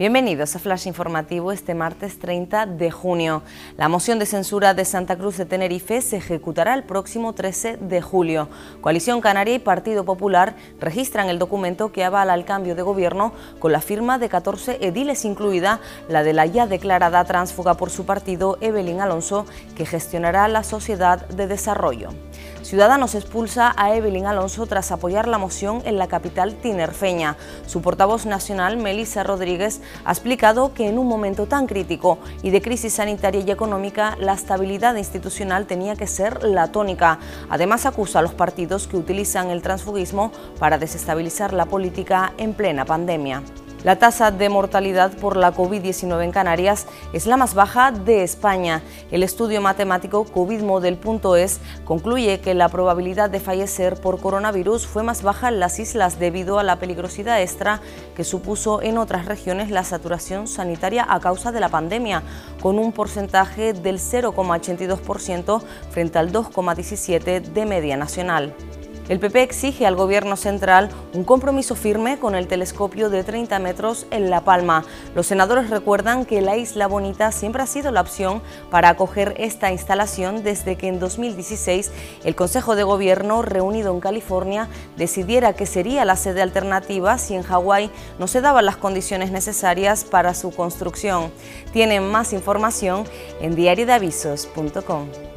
Bienvenidos a Flash Informativo este martes 30 de junio. La moción de censura de Santa Cruz de Tenerife se ejecutará el próximo 13 de julio. Coalición Canaria y Partido Popular registran el documento que avala el cambio de gobierno con la firma de 14 ediles, incluida la de la ya declarada transfuga por su partido Evelyn Alonso, que gestionará la Sociedad de Desarrollo. Ciudadanos expulsa a Evelyn Alonso tras apoyar la moción en la capital tinerfeña. Su portavoz nacional, Melissa Rodríguez, ha explicado que en un momento tan crítico y de crisis sanitaria y económica, la estabilidad institucional tenía que ser la tónica. Además, acusa a los partidos que utilizan el transfugismo para desestabilizar la política en plena pandemia. La tasa de mortalidad por la COVID-19 en Canarias es la más baja de España. El estudio matemático covidmodel.es concluye que la probabilidad de fallecer por coronavirus fue más baja en las islas debido a la peligrosidad extra que supuso en otras regiones la saturación sanitaria a causa de la pandemia, con un porcentaje del 0,82% frente al 2,17% de media nacional. El PP exige al Gobierno central un compromiso firme con el telescopio de 30 metros en La Palma. Los senadores recuerdan que la Isla Bonita siempre ha sido la opción para acoger esta instalación desde que en 2016 el Consejo de Gobierno reunido en California decidiera que sería la sede alternativa si en Hawái no se daban las condiciones necesarias para su construcción. Tienen más información en diariodeavisos.com.